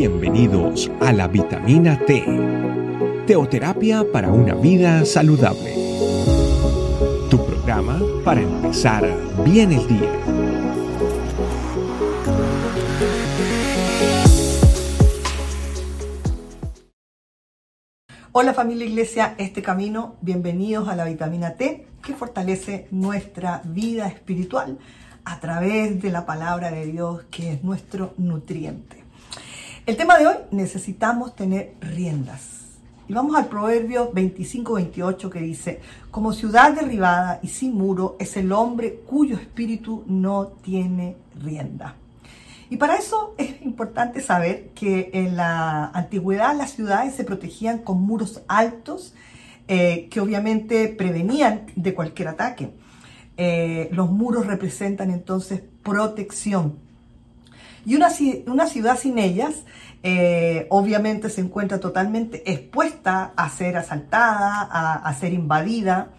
Bienvenidos a la vitamina T, teoterapia para una vida saludable. Tu programa para empezar bien el día. Hola familia Iglesia, este camino, bienvenidos a la vitamina T que fortalece nuestra vida espiritual a través de la palabra de Dios que es nuestro nutriente. El tema de hoy, necesitamos tener riendas. Y vamos al Proverbio 25-28 que dice, como ciudad derribada y sin muro es el hombre cuyo espíritu no tiene rienda. Y para eso es importante saber que en la antigüedad las ciudades se protegían con muros altos eh, que obviamente prevenían de cualquier ataque. Eh, los muros representan entonces protección. Y una, una ciudad sin ellas eh, obviamente se encuentra totalmente expuesta a ser asaltada, a, ser invadida.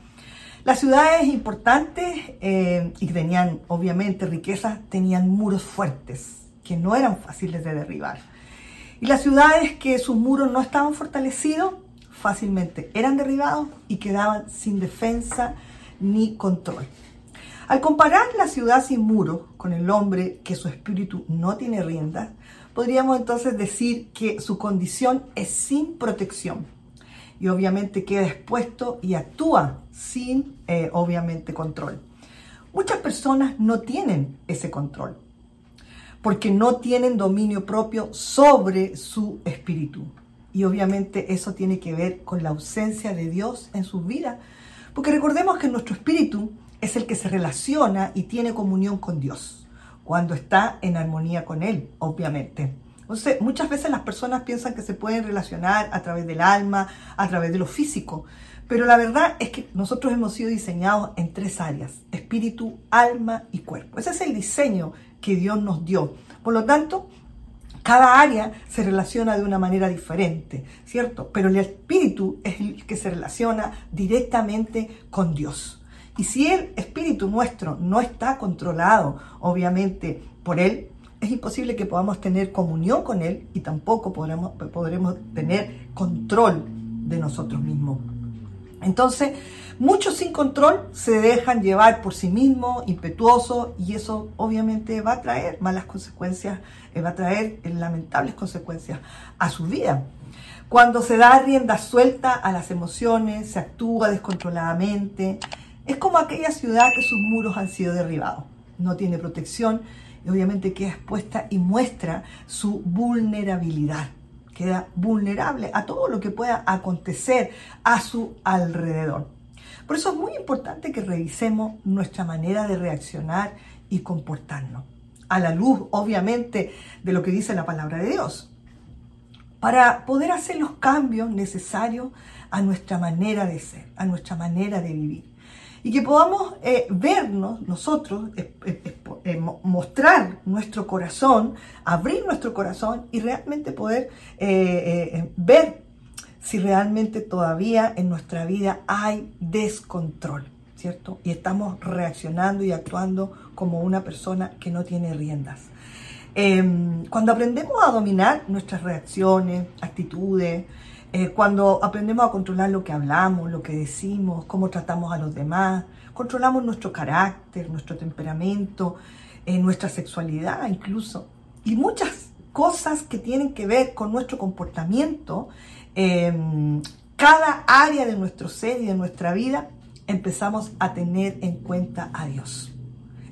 Las ciudades importantes y que tenían obviamente riquezas tenían muros fuertes que no eran fáciles de derribar. Y las ciudades que sus muros no estaban fortalecidos, fácilmente eran derribados y quedaban sin defensa ni control. Al comparar la ciudad sin muros con el hombre que su espíritu no tiene rienda, podríamos entonces decir que su condición es sin protección y obviamente queda expuesto y actúa sin, eh, obviamente, control. Muchas personas no tienen ese control porque no tienen dominio propio sobre su espíritu. Y obviamente eso tiene que ver con la ausencia de Dios en su vida. Porque recordemos que nuestro espíritu es el que se relaciona y tiene comunión con Dios, cuando está en armonía con Él, obviamente. Entonces, muchas veces las personas piensan que se pueden relacionar a través del alma, a través de lo físico, pero la verdad es que nosotros hemos sido diseñados en tres áreas, espíritu, alma y cuerpo. Ese es el diseño que Dios nos dio. Por lo tanto, cada área se relaciona de una manera diferente, ¿cierto? Pero el espíritu es el que se relaciona directamente con Dios. Y si el espíritu nuestro no está controlado, obviamente, por Él, es imposible que podamos tener comunión con Él y tampoco podremos, podremos tener control de nosotros mismos. Entonces, muchos sin control se dejan llevar por sí mismos, impetuosos, y eso obviamente va a traer malas consecuencias, eh, va a traer lamentables consecuencias a su vida. Cuando se da rienda suelta a las emociones, se actúa descontroladamente, es como aquella ciudad que sus muros han sido derribados. No tiene protección y obviamente queda expuesta y muestra su vulnerabilidad queda vulnerable a todo lo que pueda acontecer a su alrededor. Por eso es muy importante que revisemos nuestra manera de reaccionar y comportarnos, a la luz, obviamente, de lo que dice la palabra de Dios, para poder hacer los cambios necesarios a nuestra manera de ser, a nuestra manera de vivir y que podamos eh, vernos nosotros, eh, mostrar nuestro corazón, abrir nuestro corazón y realmente poder eh, ver si realmente todavía en nuestra vida hay descontrol, ¿cierto? Y estamos reaccionando y actuando como una persona que no tiene riendas. Em, cuando aprendemos a dominar nuestras reacciones, actitudes, eh, cuando aprendemos a controlar lo que hablamos, lo que decimos, cómo tratamos a los demás, controlamos nuestro carácter, nuestro temperamento, eh, nuestra sexualidad incluso, y muchas cosas que tienen que ver con nuestro comportamiento, em, cada área de nuestro ser y de nuestra vida, empezamos a tener en cuenta a Dios.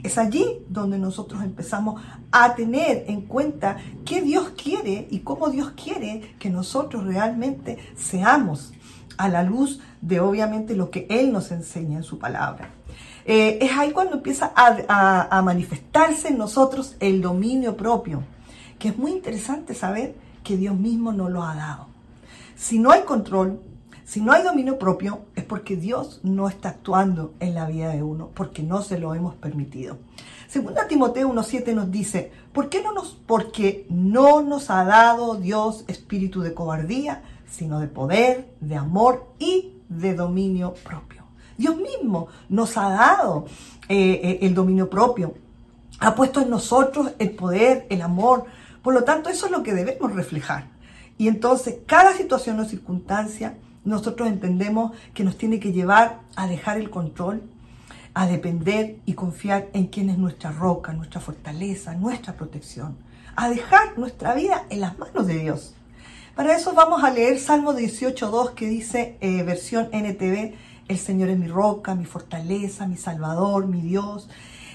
Es allí donde nosotros empezamos a tener en cuenta qué Dios quiere y cómo Dios quiere que nosotros realmente seamos a la luz de obviamente lo que Él nos enseña en su palabra. Eh, es ahí cuando empieza a, manifestarse en nosotros el dominio propio, que es muy interesante saber que Dios mismo nos lo ha dado. Si no hay control, si no hay dominio propio, es porque Dios no está actuando en la vida de uno, porque no se lo hemos permitido. Segunda Timoteo 1.7 nos dice, ¿por qué no nos, porque no nos ha dado Dios espíritu de cobardía, sino de poder, de amor y de dominio propio? Dios mismo nos ha dado eh, eh, el dominio propio, ha puesto en nosotros el poder, el amor, Por lo tanto, eso es lo que debemos reflejar. Y entonces, cada situación o circunstancia, nosotros entendemos que nos tiene que llevar a dejar el control, a depender y confiar en quién es nuestra roca, nuestra fortaleza, nuestra protección, a dejar nuestra vida en las manos de Dios. Para eso vamos a leer Salmo 18.2 que dice, eh, versión NTV, el Señor es mi roca, mi fortaleza, mi salvador, mi Dios.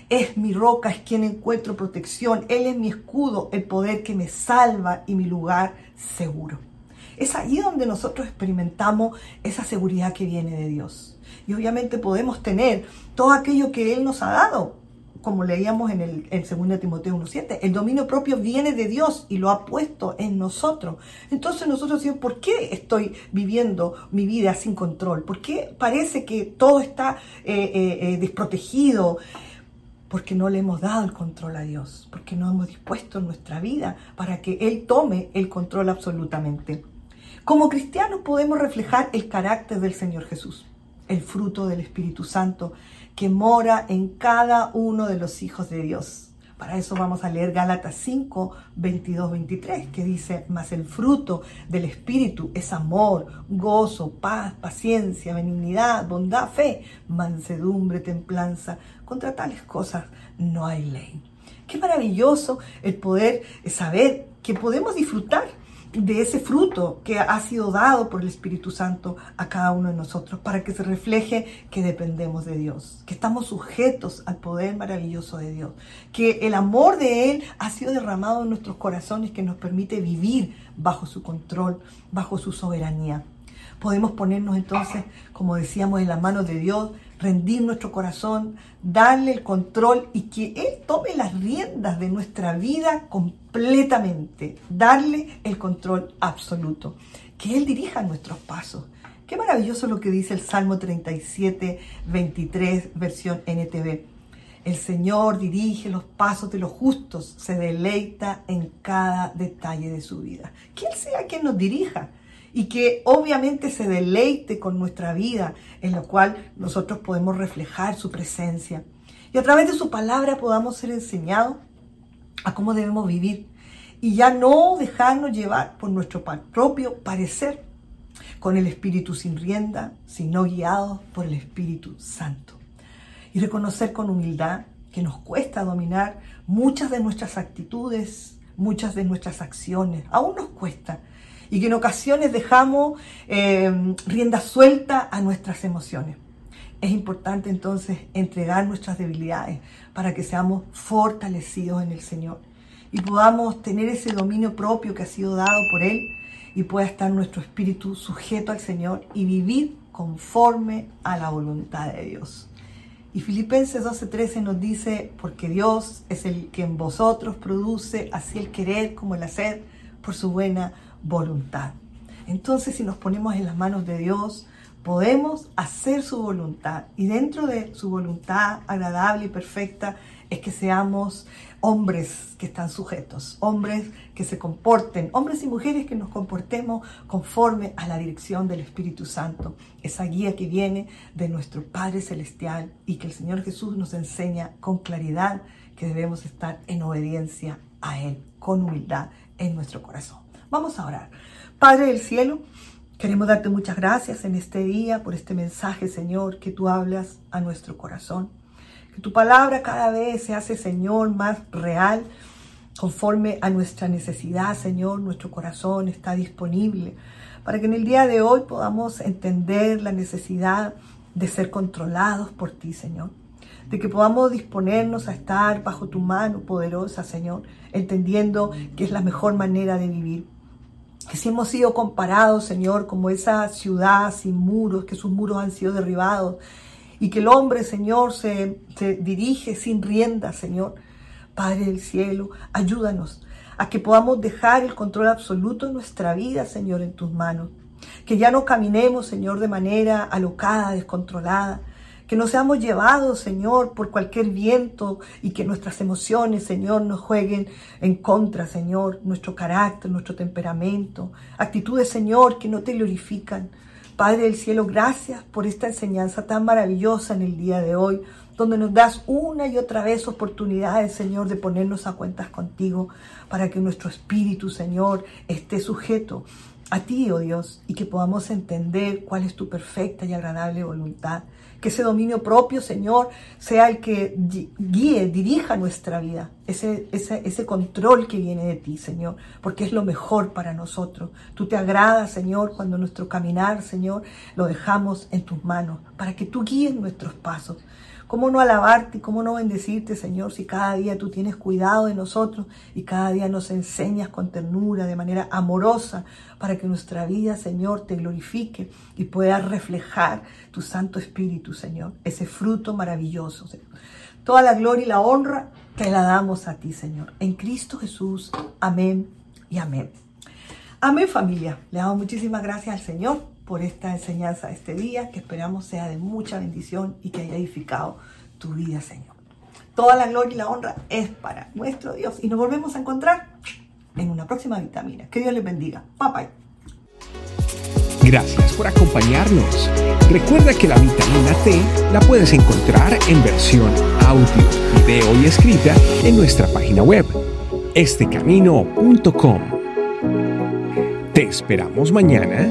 Es mi roca, es quien encuentro protección. Él es mi escudo, el poder que me salva y mi lugar seguro. Es ahí donde nosotros experimentamos esa seguridad que viene de Dios. Y obviamente podemos tener todo aquello que Él nos ha dado, como leíamos en el 2 Timoteo 1.7. El dominio propio viene de Dios y lo ha puesto en nosotros. Entonces nosotros decimos, ¿por qué estoy viviendo mi vida sin control? ¿Por qué parece que todo está eh, eh, eh, desprotegido? porque no le hemos dado el control a Dios, porque no hemos dispuesto nuestra vida para que Él tome el control absolutamente. Como cristianos podemos reflejar el carácter del Señor Jesús, el fruto del Espíritu Santo que mora en cada uno de los hijos de Dios. Para eso vamos a leer Gálatas 5, 22, 23, que dice, mas el fruto del Espíritu es amor, gozo, paz, paciencia, benignidad, bondad, fe, mansedumbre, templanza. Contra tales cosas no hay ley. Qué maravilloso el poder saber que podemos disfrutar de ese fruto que ha sido dado por el Espíritu Santo a cada uno de nosotros para que se refleje que dependemos de Dios, que estamos sujetos al poder maravilloso de Dios, que el amor de Él ha sido derramado en nuestros corazones que nos permite vivir bajo su control, bajo su soberanía. Podemos ponernos entonces, como decíamos, en las manos de Dios, rendir nuestro corazón, darle el control y que Él tome las riendas de nuestra vida completamente, darle el control absoluto, que Él dirija nuestros pasos. Qué maravilloso lo que dice el Salmo 37, 23, versión NTV. El Señor dirige los pasos de los justos, se deleita en cada detalle de su vida. Que sea quien nos dirija y que obviamente se deleite con nuestra vida, en la cual nosotros podemos reflejar su presencia. Y a través de su palabra podamos ser enseñados a cómo debemos vivir y ya no dejarnos llevar por nuestro propio parecer, con el Espíritu sin rienda, sino guiados por el Espíritu Santo. Y reconocer con humildad que nos cuesta dominar muchas de nuestras actitudes, muchas de nuestras acciones, aún nos cuesta, y que en ocasiones dejamos eh, rienda suelta a nuestras emociones. Es importante entonces entregar nuestras debilidades para que seamos fortalecidos en el Señor y podamos tener ese dominio propio que ha sido dado por Él y pueda estar nuestro espíritu sujeto al Señor y vivir conforme a la voluntad de Dios. Y Filipenses 12:13 nos dice, porque Dios es el que en vosotros produce así el querer como el hacer por su buena voluntad. Entonces, si nos ponemos en las manos de Dios, podemos hacer su voluntad. Y dentro de su voluntad agradable y perfecta es que seamos hombres que están sujetos, hombres que se comporten, hombres y mujeres que nos comportemos conforme a la dirección del Espíritu Santo, esa guía que viene de nuestro Padre Celestial y que el Señor Jesús nos enseña con claridad que debemos estar en obediencia a Él, con humildad en nuestro corazón. Vamos a orar. Padre del cielo, queremos darte muchas gracias en este día por este mensaje, Señor, que tú hablas a nuestro corazón. Que tu palabra cada vez se hace, Señor, más real, conforme a nuestra necesidad, Señor. Nuestro corazón está disponible para que en el día de hoy podamos entender la necesidad de ser controlados por ti, Señor. De que podamos disponernos a estar bajo tu mano poderosa, Señor, entendiendo que es la mejor manera de vivir si hemos sido comparados, Señor, como esa ciudad sin muros, que sus muros han sido derribados, y que el hombre, Señor, se, dirige sin rienda, Señor. Padre del cielo, ayúdanos a que podamos dejar el control absoluto de nuestra vida, Señor, en tus manos. Que ya no caminemos, Señor, de manera alocada, descontrolada, que no seamos llevados, Señor, por cualquier viento y que nuestras emociones, Señor, nos jueguen en contra, Señor, nuestro carácter, nuestro temperamento, actitudes, Señor, que no te glorifican. Padre del cielo, gracias por esta enseñanza tan maravillosa en el día de hoy, donde nos das una y otra vez oportunidades, Señor, de ponernos a cuentas contigo para que nuestro espíritu, Señor, esté sujeto a ti, oh Dios, y que podamos entender cuál es tu perfecta y agradable voluntad. Que ese dominio propio, Señor, sea el que guíe, dirija nuestra vida. Ese, ese, ese control que viene de ti, Señor, porque es lo mejor para nosotros. Tú te agradas, Señor, cuando nuestro caminar, Señor, lo dejamos en tus manos, para que tú guíes nuestros pasos. ¿Cómo no alabarte cómo no bendecirte, Señor, si cada día tú tienes cuidado de nosotros y cada día nos enseñas con ternura, de manera amorosa, para que nuestra vida, Señor, te glorifique y pueda reflejar tu Santo Espíritu, Señor, ese fruto maravilloso. Toda la gloria y la honra te la damos a ti, Señor. En Cristo Jesús. Amén y amén. Amén familia. Le damos muchísimas gracias al Señor por esta enseñanza de este día, que esperamos sea de mucha bendición y que haya edificado tu vida, Señor. Toda la gloria y la honra es para nuestro Dios. Y nos volvemos a encontrar en una próxima vitamina. Que Dios les bendiga. Bye bye. Gracias por acompañarnos. Recuerda que la vitamina T la puedes encontrar en versión audio, video y escrita en nuestra página web, estecamino.com. Te esperamos mañana